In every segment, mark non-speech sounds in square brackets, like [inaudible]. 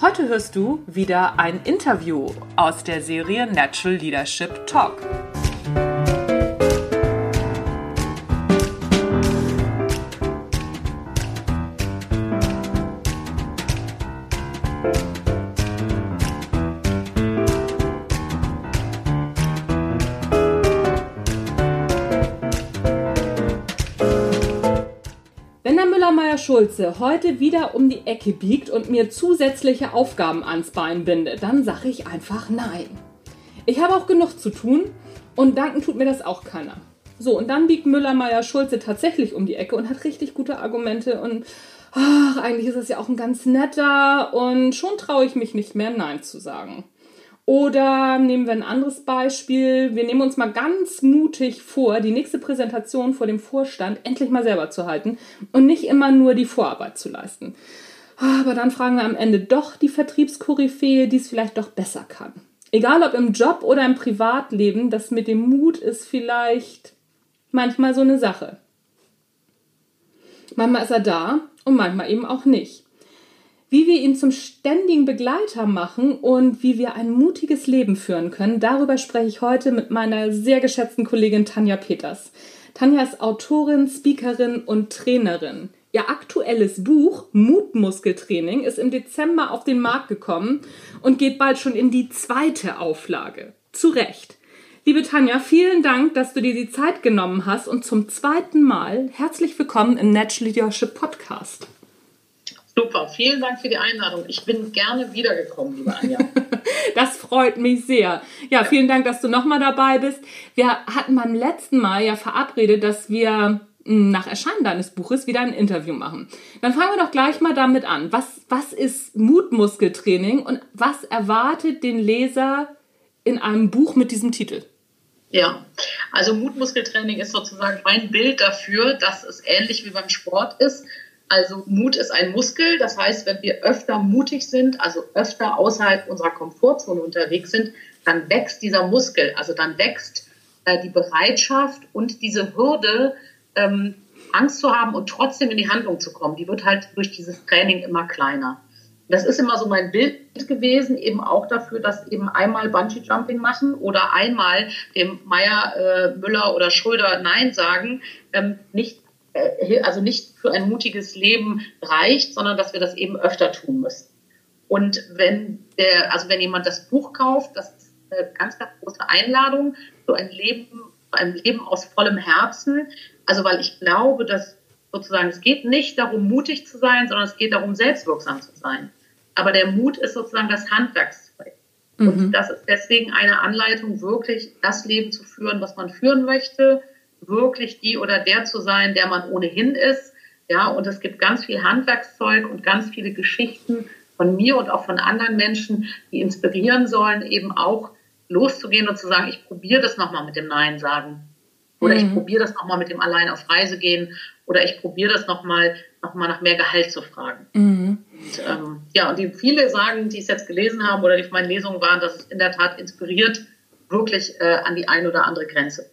Heute hörst du wieder ein Interview aus der Serie Natural Leadership Talk. Schulze heute wieder um die Ecke biegt und mir zusätzliche Aufgaben ans Bein bindet, dann sage ich einfach nein. Ich habe auch genug zu tun und danken tut mir das auch keiner. So, und dann biegt Müller-Meyer-Schulze tatsächlich um die Ecke und hat richtig gute Argumente und ach, eigentlich ist das ja auch ein ganz netter und schon traue ich mich nicht mehr Nein zu sagen. Oder nehmen wir ein anderes Beispiel. Wir nehmen uns mal ganz mutig vor, die nächste Präsentation vor dem Vorstand endlich mal selber zu halten und nicht immer nur die Vorarbeit zu leisten. Aber dann fragen wir am Ende doch die Vertriebskoryphäe, die es vielleicht doch besser kann. Egal ob im Job oder im Privatleben, das mit dem Mut ist vielleicht manchmal so eine Sache. Manchmal ist er da und manchmal eben auch nicht wie wir ihn zum ständigen Begleiter machen und wie wir ein mutiges Leben führen können. Darüber spreche ich heute mit meiner sehr geschätzten Kollegin Tanja Peters. Tanja ist Autorin, Speakerin und Trainerin. Ihr aktuelles Buch Mutmuskeltraining ist im Dezember auf den Markt gekommen und geht bald schon in die zweite Auflage. Zu Recht. Liebe Tanja, vielen Dank, dass du dir die Zeit genommen hast und zum zweiten Mal herzlich willkommen im Natural Leadership Podcast. Super, vielen Dank für die Einladung. Ich bin gerne wiedergekommen, liebe Anja. [laughs] das freut mich sehr. Ja, vielen Dank, dass du nochmal dabei bist. Wir hatten beim letzten Mal ja verabredet, dass wir hm, nach Erscheinen deines Buches wieder ein Interview machen. Dann fangen wir doch gleich mal damit an. Was, was ist Mutmuskeltraining und was erwartet den Leser in einem Buch mit diesem Titel? Ja, also Mutmuskeltraining ist sozusagen mein Bild dafür, dass es ähnlich wie beim Sport ist also Mut ist ein Muskel. Das heißt, wenn wir öfter mutig sind, also öfter außerhalb unserer Komfortzone unterwegs sind, dann wächst dieser Muskel. Also dann wächst äh, die Bereitschaft und diese Hürde, ähm, Angst zu haben und trotzdem in die Handlung zu kommen. Die wird halt durch dieses Training immer kleiner. Das ist immer so mein Bild gewesen, eben auch dafür, dass eben einmal Bungee Jumping machen oder einmal dem Meier, äh, Müller oder Schröder Nein sagen, ähm, nicht also nicht für ein mutiges Leben reicht, sondern dass wir das eben öfter tun müssen. Und wenn der, also wenn jemand das Buch kauft, das ist eine ganz, ganz große Einladung für ein Leben, ein Leben aus vollem Herzen. Also weil ich glaube, dass sozusagen es geht nicht darum, mutig zu sein, sondern es geht darum, selbstwirksam zu sein. Aber der Mut ist sozusagen das Handwerkszeug. Mhm. Und das ist deswegen eine Anleitung, wirklich das Leben zu führen, was man führen möchte, wirklich die oder der zu sein, der man ohnehin ist. Ja, und es gibt ganz viel Handwerkszeug und ganz viele Geschichten von mir und auch von anderen Menschen, die inspirieren sollen, eben auch loszugehen und zu sagen, ich probiere das nochmal mit dem Nein sagen. Oder mhm. ich probiere das nochmal mit dem Allein auf Reise gehen. Oder ich probiere das nochmal noch mal nach mehr Gehalt zu fragen. Mhm. Und, ähm, ja, und die viele sagen, die es jetzt gelesen haben oder die auf meinen Lesungen waren, dass es in der Tat inspiriert, wirklich äh, an die eine oder andere Grenze.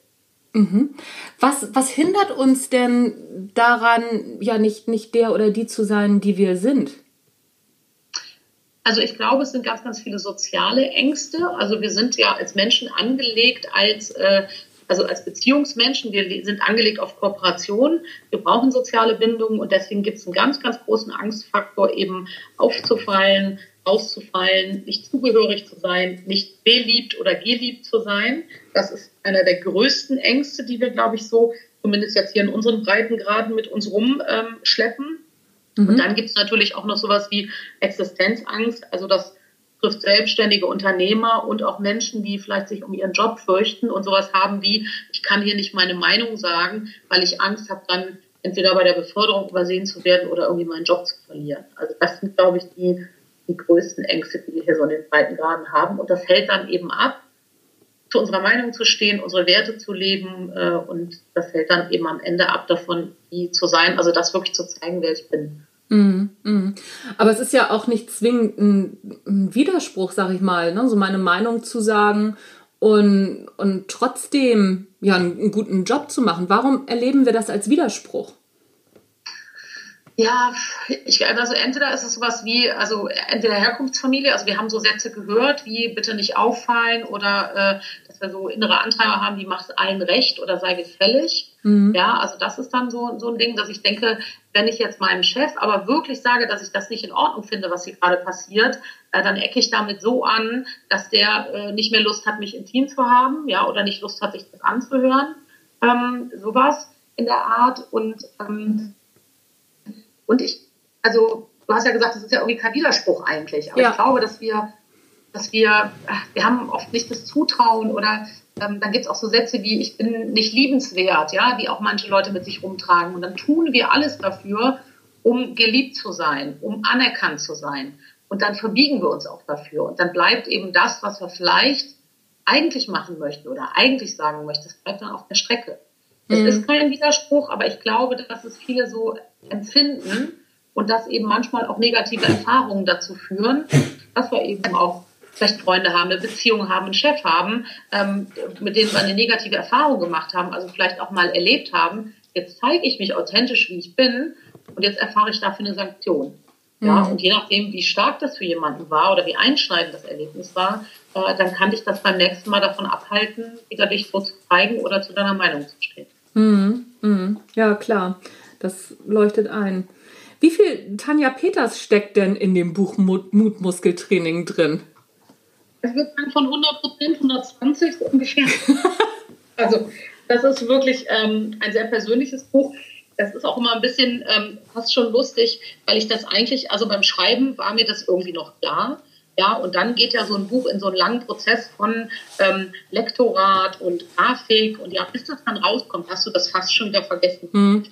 Mhm. Was, was hindert uns denn daran, ja nicht, nicht der oder die zu sein, die wir sind? Also ich glaube, es sind ganz, ganz viele soziale Ängste. Also wir sind ja als Menschen angelegt als, äh, also als Beziehungsmenschen. Wir sind angelegt auf Kooperation. Wir brauchen soziale Bindungen und deswegen gibt es einen ganz, ganz großen Angstfaktor, eben aufzufallen, auszufallen, nicht zugehörig zu sein, nicht beliebt oder geliebt zu sein. Das ist einer der größten Ängste, die wir, glaube ich, so zumindest jetzt hier in unseren Breitengraden mit uns rumschleppen. Ähm, mhm. Und dann gibt es natürlich auch noch sowas wie Existenzangst. Also das trifft selbstständige Unternehmer und auch Menschen, die vielleicht sich um ihren Job fürchten und sowas haben wie, ich kann hier nicht meine Meinung sagen, weil ich Angst habe, dann entweder bei der Beförderung übersehen zu werden oder irgendwie meinen Job zu verlieren. Also das sind, glaube ich, die, die größten Ängste, die wir hier so in den Breitengraden haben. Und das hält dann eben ab, zu unserer Meinung zu stehen, unsere Werte zu leben äh, und das fällt dann eben am Ende ab davon, wie zu sein, also das wirklich zu zeigen, wer ich bin. Mm. Aber es ist ja auch nicht zwingend ein, ein Widerspruch, sag ich mal, ne? so meine Meinung zu sagen und, und trotzdem ja, einen, einen guten Job zu machen. Warum erleben wir das als Widerspruch? Ja, ich, also entweder ist es sowas wie, also entweder Herkunftsfamilie, also wir haben so Sätze gehört, wie bitte nicht auffallen oder äh, dass wir so innere Antreiber haben, die macht allen recht oder sei gefällig. Mhm. Ja, also das ist dann so, so ein Ding, dass ich denke, wenn ich jetzt meinem Chef aber wirklich sage, dass ich das nicht in Ordnung finde, was hier gerade passiert, äh, dann ecke ich damit so an, dass der äh, nicht mehr Lust hat, mich im Team zu haben, ja, oder nicht Lust hat, sich das anzuhören. Ähm, sowas in der Art und ähm, und ich, also du hast ja gesagt, das ist ja irgendwie kein Widerspruch eigentlich. Aber ja. ich glaube, dass wir, dass wir, wir haben oft nicht das Zutrauen oder ähm, dann gibt es auch so Sätze wie, ich bin nicht liebenswert, ja, die auch manche Leute mit sich rumtragen. Und dann tun wir alles dafür, um geliebt zu sein, um anerkannt zu sein. Und dann verbiegen wir uns auch dafür. Und dann bleibt eben das, was wir vielleicht eigentlich machen möchten oder eigentlich sagen möchten, das bleibt dann auf der Strecke. Es mhm. ist kein Widerspruch, aber ich glaube, dass es viele so empfinden und dass eben manchmal auch negative Erfahrungen dazu führen, dass wir eben auch vielleicht Freunde haben, eine Beziehung haben, einen Chef haben, ähm, mit denen wir eine negative Erfahrung gemacht haben, also vielleicht auch mal erlebt haben, jetzt zeige ich mich authentisch, wie ich bin und jetzt erfahre ich dafür eine Sanktion. Ja, mhm. und je nachdem, wie stark das für jemanden war oder wie einschneidend das Erlebnis war, äh, dann kann dich das beim nächsten Mal davon abhalten, wieder dich so zu zeigen oder zu deiner Meinung zu stehen. Mhm. Mhm. Ja, klar. Das leuchtet ein. Wie viel Tanja Peters steckt denn in dem Buch Mutmuskeltraining drin? Es wird dann von 100 Prozent, 120 so ungefähr. [laughs] also, das ist wirklich ähm, ein sehr persönliches Buch. Das ist auch immer ein bisschen ähm, fast schon lustig, weil ich das eigentlich, also beim Schreiben war mir das irgendwie noch klar. Ja, und dann geht ja so ein Buch in so einen langen Prozess von ähm, Lektorat und Grafik und ja, bis das dann rauskommt, hast du das fast schon wieder vergessen. Mhm.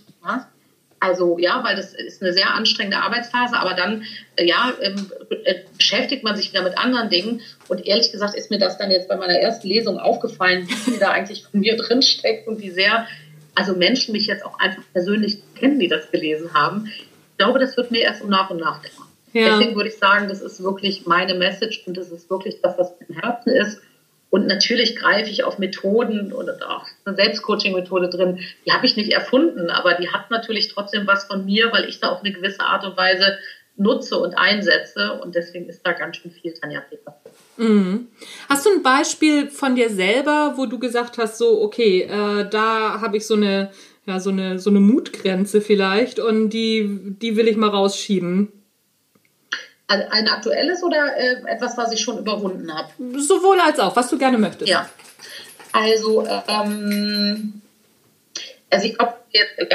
Also ja, weil das ist eine sehr anstrengende Arbeitsphase, aber dann äh, ja ähm, äh, beschäftigt man sich wieder mit anderen Dingen. Und ehrlich gesagt ist mir das dann jetzt bei meiner ersten Lesung aufgefallen, wie viel da eigentlich von mir drin steckt und wie sehr also Menschen mich jetzt auch einfach persönlich kennen, die das gelesen haben. Ich glaube, das wird mir erst so nach und nach klar. Ja. Deswegen würde ich sagen, das ist wirklich meine Message und das ist wirklich das, was im Herzen ist. Und natürlich greife ich auf Methoden oder auch eine Selbstcoaching-Methode drin. Die habe ich nicht erfunden, aber die hat natürlich trotzdem was von mir, weil ich da auf eine gewisse Art und Weise nutze und einsetze. Und deswegen ist da ganz schön viel Tanja Peter. Mhm. Hast du ein Beispiel von dir selber, wo du gesagt hast, so, okay, äh, da habe ich so eine, ja, so eine, so eine Mutgrenze vielleicht und die, die will ich mal rausschieben? Ein, aktuelles oder äh, etwas, was ich schon überwunden habe? Sowohl als auch, was du gerne möchtest. Ja. Also, ähm, also ich glaube, äh,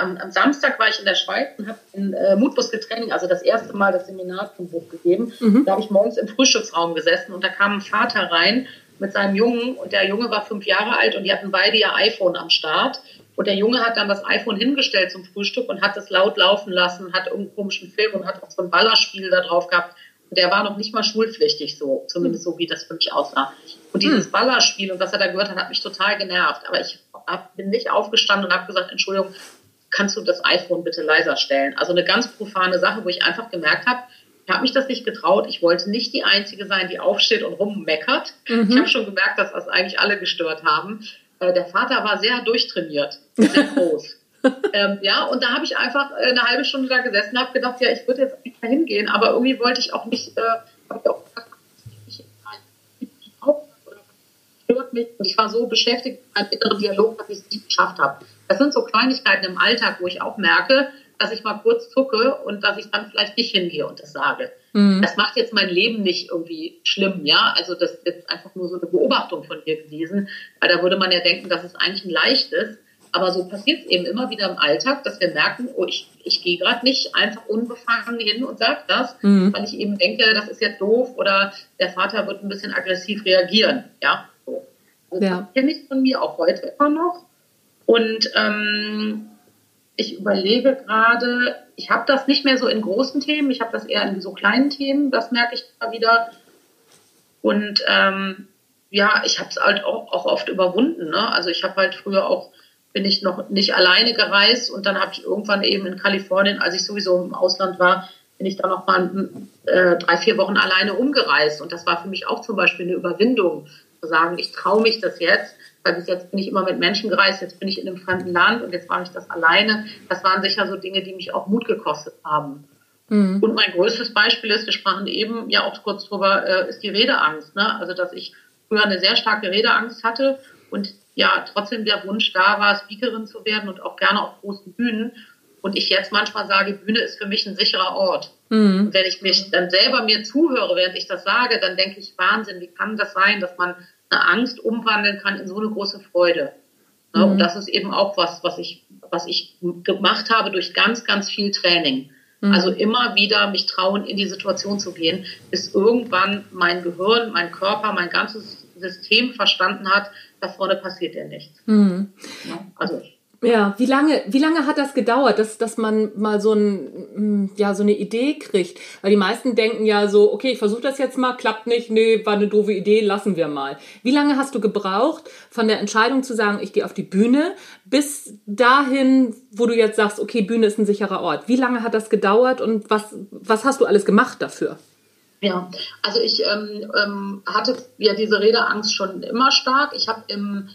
am, am, Samstag war ich in der Schweiz und habe ein äh, Mutmuskeltraining, also das erste Mal das Seminar zum Buch gegeben. Mhm. Da habe ich morgens im Frühstücksraum gesessen und da kam ein Vater rein mit seinem Jungen und der Junge war fünf Jahre alt und die hatten beide ihr iPhone am Start. Und der Junge hat dann das iPhone hingestellt zum Frühstück und hat es laut laufen lassen, hat irgendeinen komischen Film und hat auch so ein Ballerspiel da drauf gehabt. Und der war noch nicht mal schulpflichtig, so, zumindest so, wie das für mich aussah. Und dieses hm. Ballerspiel und was er da gehört hat, hat mich total genervt. Aber ich hab, bin nicht aufgestanden und habe gesagt, Entschuldigung, kannst du das iPhone bitte leiser stellen? Also eine ganz profane Sache, wo ich einfach gemerkt habe, ich habe mich das nicht getraut. Ich wollte nicht die Einzige sein, die aufsteht und rummeckert. Mhm. Ich habe schon gemerkt, dass das eigentlich alle gestört haben. Äh, der Vater war sehr durchtrainiert, sehr groß. [laughs] ähm, ja, und da habe ich einfach äh, eine halbe Stunde da gesessen und habe gedacht, ja, ich würde jetzt nicht mehr hingehen, aber irgendwie wollte ich auch nicht, äh, habe ich auch gesagt, ich stört mich und ich war so beschäftigt mit meinem inneren Dialog, dass ich es nicht geschafft habe. Das sind so Kleinigkeiten im Alltag, wo ich auch merke, dass ich mal kurz zucke und dass ich dann vielleicht nicht hingehe und das sage. Mhm. Das macht jetzt mein Leben nicht irgendwie schlimm, ja. Also das ist jetzt einfach nur so eine Beobachtung von mir gewesen, weil da würde man ja denken, dass es eigentlich ein leichtes. Aber so passiert es eben immer wieder im Alltag, dass wir merken, oh, ich, ich gehe gerade nicht einfach unbefangen hin und sage das, mhm. weil ich eben denke, das ist jetzt doof oder der Vater wird ein bisschen aggressiv reagieren. Ja, so. Also ja. Das kenne ich von mir auch heute immer noch. Und ähm, ich überlege gerade, ich habe das nicht mehr so in großen Themen, ich habe das eher in so kleinen Themen, das merke ich immer wieder. Und ähm, ja, ich habe es halt auch, auch oft überwunden. Ne? Also ich habe halt früher auch, bin ich noch nicht alleine gereist und dann habe ich irgendwann eben in Kalifornien, als ich sowieso im Ausland war, bin ich dann noch mal äh, drei, vier Wochen alleine umgereist. Und das war für mich auch zum Beispiel eine Überwindung, zu sagen, ich traue mich das jetzt, weil bis jetzt bin ich immer mit Menschen gereist, jetzt bin ich in einem fremden Land und jetzt mache ich das alleine. Das waren sicher so Dinge, die mich auch Mut gekostet haben. Mhm. Und mein größtes Beispiel ist, wir sprachen eben ja auch kurz drüber, äh, ist die Redeangst. Ne? Also, dass ich früher eine sehr starke Redeangst hatte und ja, trotzdem der Wunsch da war, Speakerin zu werden und auch gerne auf großen Bühnen. Und ich jetzt manchmal sage, Bühne ist für mich ein sicherer Ort. Mhm. Und wenn ich mich dann selber mir zuhöre, während ich das sage, dann denke ich, Wahnsinn, wie kann das sein, dass man eine Angst umwandeln kann in so eine große Freude? Mhm. Und das ist eben auch was, was ich, was ich gemacht habe durch ganz, ganz viel Training. Mhm. Also immer wieder mich trauen, in die Situation zu gehen, bis irgendwann mein Gehirn, mein Körper, mein ganzes System verstanden hat, da vorne passiert ja nichts. Mhm. Ja, also ja, wie lange, wie lange hat das gedauert, dass, dass man mal so, ein, mm, ja, so eine Idee kriegt? Weil die meisten denken ja so, okay, ich versuche das jetzt mal, klappt nicht, nee, war eine doofe Idee, lassen wir mal. Wie lange hast du gebraucht von der Entscheidung zu sagen, ich gehe auf die Bühne, bis dahin, wo du jetzt sagst, okay, Bühne ist ein sicherer Ort? Wie lange hat das gedauert und was, was hast du alles gemacht dafür? Ja, also ich ähm, ähm, hatte ja diese Redeangst schon immer stark. Ich habe im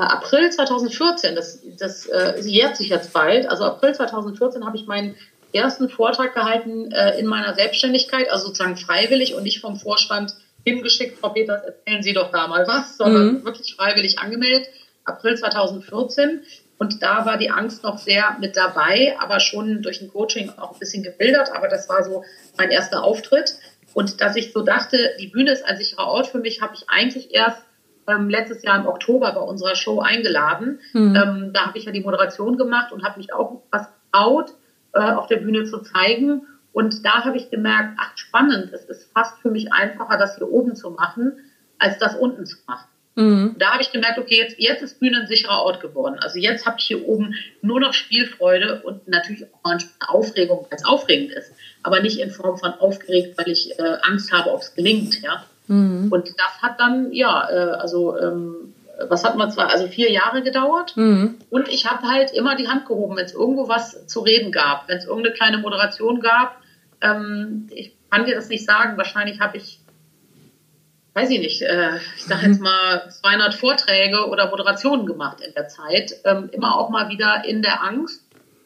April 2014, das, das äh, jährt sich jetzt bald, also April 2014 habe ich meinen ersten Vortrag gehalten äh, in meiner Selbstständigkeit, also sozusagen freiwillig und nicht vom Vorstand hingeschickt, Frau Peters, erzählen Sie doch da mal was, sondern mhm. wirklich freiwillig angemeldet, April 2014. Und da war die Angst noch sehr mit dabei, aber schon durch ein Coaching auch ein bisschen gebildet. Aber das war so mein erster Auftritt. Und dass ich so dachte, die Bühne ist ein sicherer Ort für mich, habe ich eigentlich erst ähm, letztes Jahr im Oktober bei unserer Show eingeladen. Mhm. Ähm, da habe ich ja die Moderation gemacht und habe mich auch was getraut, äh, auf der Bühne zu zeigen. Und da habe ich gemerkt, ach spannend, es ist fast für mich einfacher, das hier oben zu machen, als das unten zu machen. Mhm. Da habe ich gemerkt, okay, jetzt, jetzt ist Bühne ein sicherer Ort geworden. Also jetzt habe ich hier oben nur noch Spielfreude und natürlich auch manchmal Aufregung, weil es aufregend ist. Aber nicht in Form von aufgeregt, weil ich äh, Angst habe, ob es gelingt. Ja? Mhm. Und das hat dann, ja, äh, also ähm, was hat man zwar, also vier Jahre gedauert. Mhm. Und ich habe halt immer die Hand gehoben, wenn es irgendwo was zu reden gab, wenn es irgendeine kleine Moderation gab. Ähm, ich kann dir das nicht sagen. Wahrscheinlich habe ich, weiß ich nicht, äh, ich sage jetzt mhm. mal 200 Vorträge oder Moderationen gemacht in der Zeit. Ähm, immer auch mal wieder in der Angst.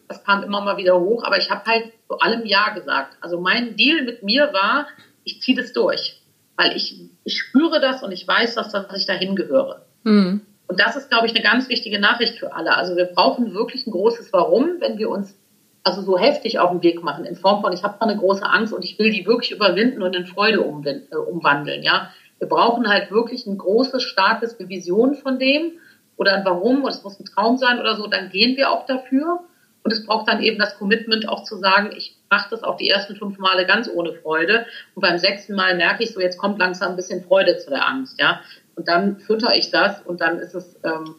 Das kam immer mal wieder hoch, aber ich habe halt zu allem Ja gesagt. Also mein Deal mit mir war, ich ziehe das durch weil ich, ich spüre das und ich weiß, dass, dass ich dahin gehöre. Mhm. Und das ist, glaube ich, eine ganz wichtige Nachricht für alle. Also wir brauchen wirklich ein großes Warum, wenn wir uns also so heftig auf den Weg machen, in Form von, ich habe eine große Angst und ich will die wirklich überwinden und in Freude äh, umwandeln. Ja, Wir brauchen halt wirklich ein großes, starkes Vision von dem oder ein Warum, oder es muss ein Traum sein oder so, dann gehen wir auch dafür. Und es braucht dann eben das Commitment auch zu sagen, ich mache das auch die ersten fünf Male ganz ohne Freude. Und beim sechsten Mal merke ich so, jetzt kommt langsam ein bisschen Freude zu der Angst, ja. Und dann fütter ich das und dann ist es ähm,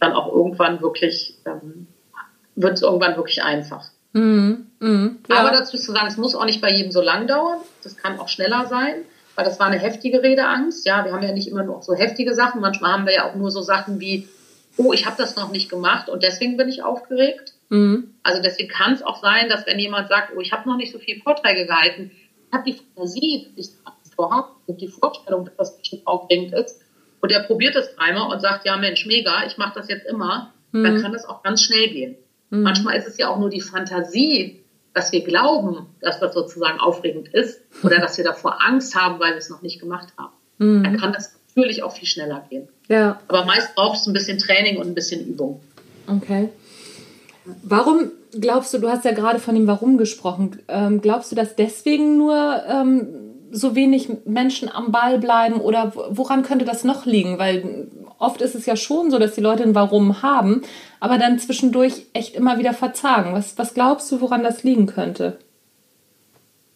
dann auch irgendwann wirklich, ähm, wird es irgendwann wirklich einfach. Mhm. Mhm. Ja. Aber dazu zu sagen, es muss auch nicht bei jedem so lang dauern. Das kann auch schneller sein, weil das war eine heftige Redeangst. Ja, wir haben ja nicht immer nur so heftige Sachen. Manchmal haben wir ja auch nur so Sachen wie, oh, ich habe das noch nicht gemacht und deswegen bin ich aufgeregt. Mhm. Also deswegen kann es auch sein, dass wenn jemand sagt, oh, ich habe noch nicht so viele Vorträge gehalten, ich habe die Fantasie, ich vorhabe, die Vorstellung, dass das bestimmt aufregend ist, und er probiert es dreimal und sagt, ja Mensch, mega, ich mache das jetzt immer, mhm. dann kann das auch ganz schnell gehen. Mhm. Manchmal ist es ja auch nur die Fantasie, dass wir glauben, dass das sozusagen aufregend ist oder dass wir davor Angst haben, weil wir es noch nicht gemacht haben. Mhm. Dann kann das natürlich auch viel schneller gehen. Ja. Aber meist braucht es ein bisschen Training und ein bisschen Übung. Okay. Warum glaubst du, du hast ja gerade von dem Warum gesprochen, ähm, glaubst du, dass deswegen nur ähm, so wenig Menschen am Ball bleiben oder woran könnte das noch liegen? Weil oft ist es ja schon so, dass die Leute ein Warum haben, aber dann zwischendurch echt immer wieder verzagen. Was, was glaubst du, woran das liegen könnte?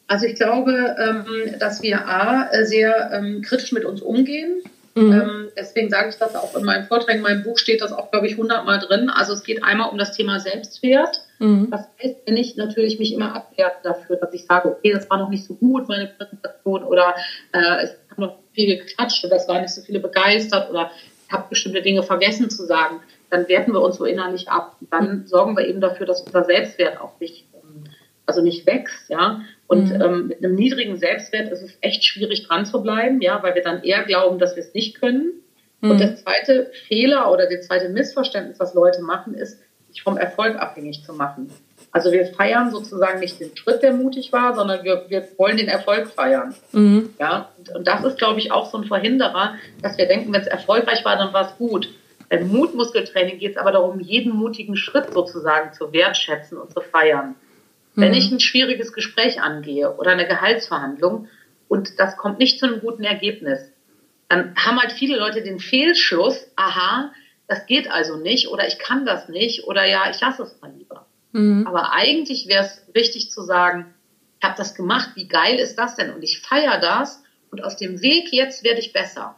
Also ich glaube, ähm, dass wir A, sehr ähm, kritisch mit uns umgehen Mhm. Ähm, deswegen sage ich das auch in meinen Vorträgen. In meinem Buch steht das auch, glaube ich, hundertmal drin. Also es geht einmal um das Thema Selbstwert. Mhm. Das heißt, wenn ich natürlich mich immer abwerte dafür, dass ich sage, okay, das war noch nicht so gut, meine Präsentation, oder äh, ich kann noch viel geklatscht oder es waren nicht so viele begeistert oder ich habe bestimmte Dinge vergessen zu sagen, dann werten wir uns so innerlich ab. Dann sorgen wir eben dafür, dass unser Selbstwert auch nicht, ähm, also nicht wächst, ja. Und mhm. ähm, mit einem niedrigen Selbstwert ist es echt schwierig dran zu bleiben, ja, weil wir dann eher glauben, dass wir es nicht können. Mhm. Und der zweite Fehler oder der zweite Missverständnis, was Leute machen, ist, sich vom Erfolg abhängig zu machen. Also wir feiern sozusagen nicht den Schritt, der mutig war, sondern wir, wir wollen den Erfolg feiern. Mhm. Ja, und, und, das ist, glaube ich, auch so ein Verhinderer, dass wir denken, wenn es erfolgreich war, dann war es gut. Beim Mutmuskeltraining geht es aber darum, jeden mutigen Schritt sozusagen zu wertschätzen und zu feiern. Mhm. Wenn ich ein schwieriges Gespräch angehe oder eine Gehaltsverhandlung und das kommt nicht zu einem guten Ergebnis, dann haben halt viele Leute den Fehlschluss, aha, das geht also nicht oder ich kann das nicht oder ja, ich lasse es mal lieber. Mhm. Aber eigentlich wäre es wichtig zu sagen, ich habe das gemacht, wie geil ist das denn? Und ich feiere das und aus dem Weg jetzt werde ich besser.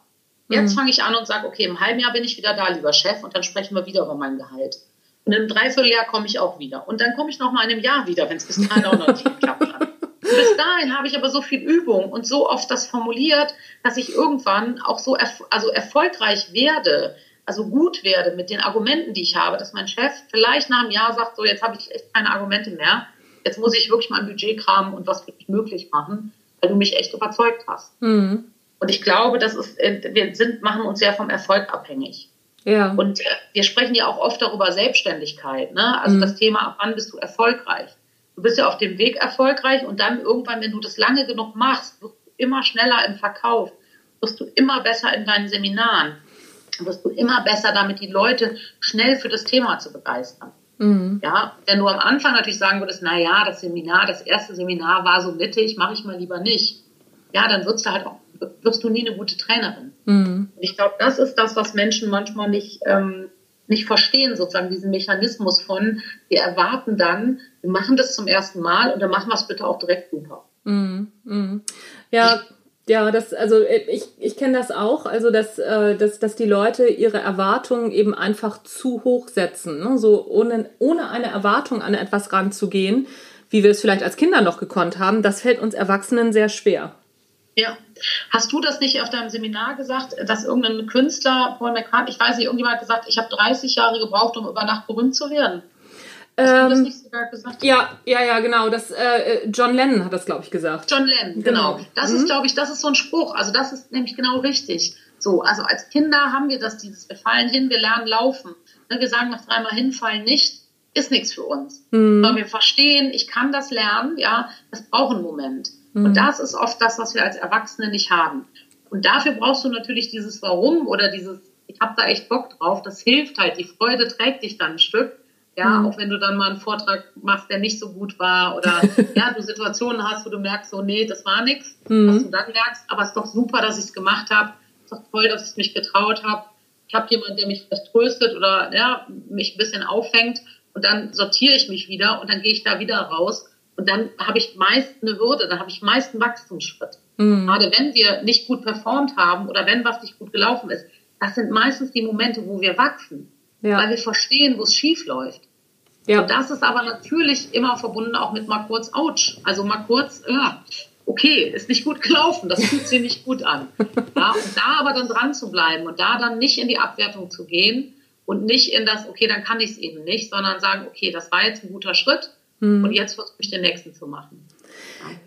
Jetzt mhm. fange ich an und sage, okay, im halben Jahr bin ich wieder da, lieber Chef, und dann sprechen wir wieder über mein Gehalt. Und im Dreivierteljahr komme ich auch wieder. Und dann komme ich noch mal in einem Jahr wieder, wenn es bis dahin auch noch nicht geklappt hat. Und bis dahin habe ich aber so viel Übung und so oft das formuliert, dass ich irgendwann auch so erf also erfolgreich werde, also gut werde mit den Argumenten, die ich habe, dass mein Chef vielleicht nach einem Jahr sagt, so jetzt habe ich echt keine Argumente mehr, jetzt muss ich wirklich mein Budget kramen und was wirklich möglich machen, weil du mich echt überzeugt hast. Mhm. Und ich glaube, das ist, äh, wir sind, machen uns sehr vom Erfolg abhängig. Ja. Und äh, wir sprechen ja auch oft darüber Selbstständigkeit, ne? Also mhm. das Thema, ab wann bist du erfolgreich? Du bist ja auf dem Weg erfolgreich und dann irgendwann, wenn du das lange genug machst, wirst du immer schneller im Verkauf, wirst du immer besser in deinen Seminaren wirst du immer besser damit, die Leute schnell für das Thema zu begeistern. Mhm. Ja, wenn du am Anfang natürlich sagen würdest, na ja, das Seminar, das erste Seminar war so mittig, mache ich mal lieber nicht. Ja, dann wirst du halt auch, wirst du nie eine gute Trainerin. Mhm. Ich glaube, das ist das, was Menschen manchmal nicht, ähm, nicht verstehen, sozusagen diesen Mechanismus von, wir erwarten dann, wir machen das zum ersten Mal und dann machen wir es bitte auch direkt super. Mhm. Mhm. Ja, ich, ja, das, also äh, ich, ich kenne das auch, also dass, äh, dass, dass die Leute ihre Erwartungen eben einfach zu hoch setzen. Ne? So ohne, ohne eine Erwartung an etwas ranzugehen, wie wir es vielleicht als Kinder noch gekonnt haben, das fällt uns Erwachsenen sehr schwer. Ja. Hast du das nicht auf deinem Seminar gesagt, dass irgendein Künstler, Paul McCartney, ich weiß nicht, irgendjemand hat gesagt, ich habe 30 Jahre gebraucht, um über Nacht berühmt zu werden? Ähm, das nicht sogar gesagt? Ja, ja, ja, genau. Das, äh, John Lennon hat das, glaube ich, gesagt. John Lennon, genau. genau. Das mhm. ist, glaube ich, das ist so ein Spruch. Also das ist nämlich genau richtig. So, also als Kinder haben wir das, dieses, wir fallen hin, wir lernen laufen. Ne, wir sagen nach dreimal hinfallen nicht, ist nichts für uns. Mhm. Weil wir verstehen, ich kann das lernen, ja, das braucht einen Moment. Mhm. Und das ist oft das, was wir als Erwachsene nicht haben. Und dafür brauchst du natürlich dieses Warum oder dieses, ich habe da echt Bock drauf, das hilft halt, die Freude trägt dich dann ein Stück. Ja, mhm. auch wenn du dann mal einen Vortrag machst, der nicht so gut war oder [laughs] ja, du Situationen hast, wo du merkst, so, nee, das war nichts, mhm. was du dann merkst, aber es ist doch super, dass ich es gemacht habe, es ist doch toll, dass ich mich getraut habe. Ich habe jemanden, der mich vielleicht tröstet oder ja, mich ein bisschen auffängt und dann sortiere ich mich wieder und dann gehe ich da wieder raus und dann habe ich meist eine Würde, dann habe ich meist einen Wachstumsschritt. Mhm. Gerade wenn wir nicht gut performt haben oder wenn was nicht gut gelaufen ist, das sind meistens die Momente, wo wir wachsen ja. weil wir verstehen, wo es schief läuft. Ja. Und das ist aber natürlich immer verbunden auch mit mal kurz Ouch. Also mal kurz, ja, okay, ist nicht gut gelaufen, das fühlt sich nicht gut an. [laughs] Ja, und da aber dann dran zu bleiben und da dann nicht in die Abwertung zu gehen und nicht in das, okay, dann kann ich es eben nicht, sondern sagen, okay, das war jetzt ein guter Schritt hm. und jetzt versuche ich den nächsten zu machen.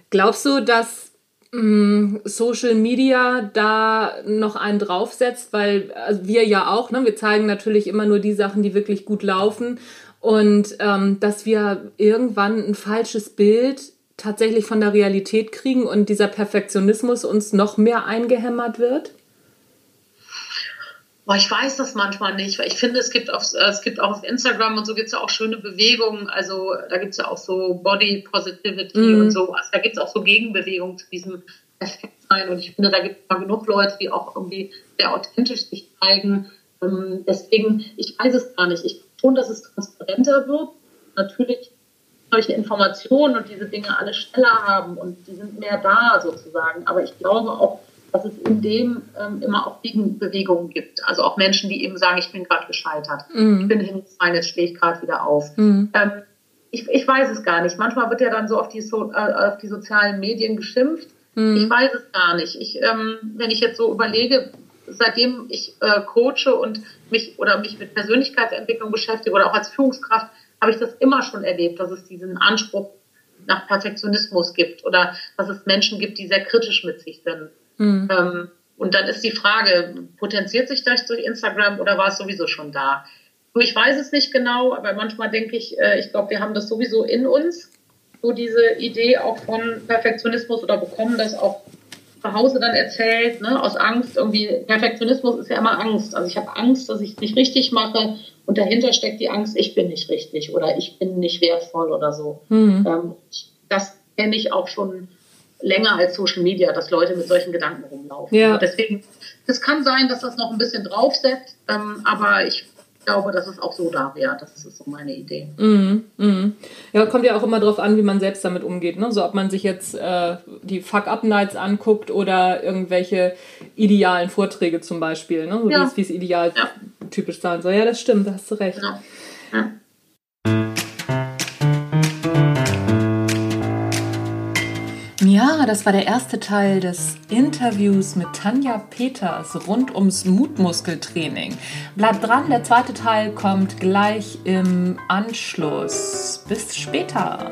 Glaubst du, dass Mm, Social Media da noch einen draufsetzt, weil also wir ja auch, ne, wir zeigen natürlich immer nur die Sachen, die wirklich gut laufen und ähm, dass wir irgendwann ein falsches Bild tatsächlich von der Realität kriegen und dieser Perfektionismus uns noch mehr eingehämmert wird? Boah, ich weiß das manchmal nicht, weil ich finde, es gibt, auf, äh, es gibt auch auf Instagram und so gibt es ja auch schöne Bewegungen. Also da gibt es ja auch so Body Positivity mm. und so. Also da gibt es auch so Gegenbewegungen zu diesem Effektsein. Und ich finde, da gibt es mal genug Leute, die auch irgendwie sehr authentisch sich zeigen. Ähm, deswegen, ich weiß es gar nicht. Ich schon, dass es transparenter wird. Natürlich solche Informationen und diese Dinge alle schneller haben und die sind mehr da sozusagen. Aber ich glaube auch, dass es in dem ähm, immer auch Gegenbewegungen gibt. Also auch Menschen, die eben sagen, ich bin gerade gescheitert, mhm. ich bin hingefallen, jetzt stehe ich gerade wieder auf. Mhm. Ähm, ich, ich weiß es gar nicht. Manchmal wird ja dann so auf die, so, äh, auf die sozialen Medien geschimpft. Mhm. Ich weiß es gar nicht. Ich, ähm, wenn ich jetzt so überlege, seitdem ich äh, coache und mich oder mich mit Persönlichkeitsentwicklung beschäftige oder auch als Führungskraft, habe ich das immer schon erlebt, dass es diesen Anspruch nach Perfektionismus gibt oder dass es Menschen gibt, die sehr kritisch mit sich sind. Mhm. Ähm, und dann ist die Frage, potenziert sich das durch Instagram oder war es sowieso schon da? Ich weiß es nicht genau, aber manchmal denke ich, äh, ich glaube, wir haben das sowieso in uns, so diese Idee auch von Perfektionismus oder bekommen das auch zu Hause dann erzählt, ne, aus Angst. Irgendwie, Perfektionismus ist ja immer Angst. Also ich habe Angst, dass ich es nicht richtig mache und dahinter steckt die Angst, ich bin nicht richtig oder ich bin nicht wertvoll oder so. Mhm. Ähm, das kenne ich auch schon länger als Social Media, dass Leute mit solchen Gedanken rumlaufen. Ja. Deswegen, es kann sein, dass das noch ein bisschen draufsetzt, ähm, aber ich glaube, dass es auch so da wäre. Das ist so meine Idee. Mm, mm. Ja, kommt ja auch immer darauf an, wie man selbst damit umgeht. Ne? So, ob man sich jetzt äh, die Fuck-Up-Nights anguckt oder irgendwelche idealen Vorträge zum Beispiel. Ne? So ja. wie es ideal ja. typisch sein soll. Ja, das stimmt, da hast du recht. Ja. Ja, das war der erste Teil des Interviews mit Tanja Peters rund ums Mutmuskeltraining. Bleibt dran, der zweite Teil kommt gleich im Anschluss. Bis später.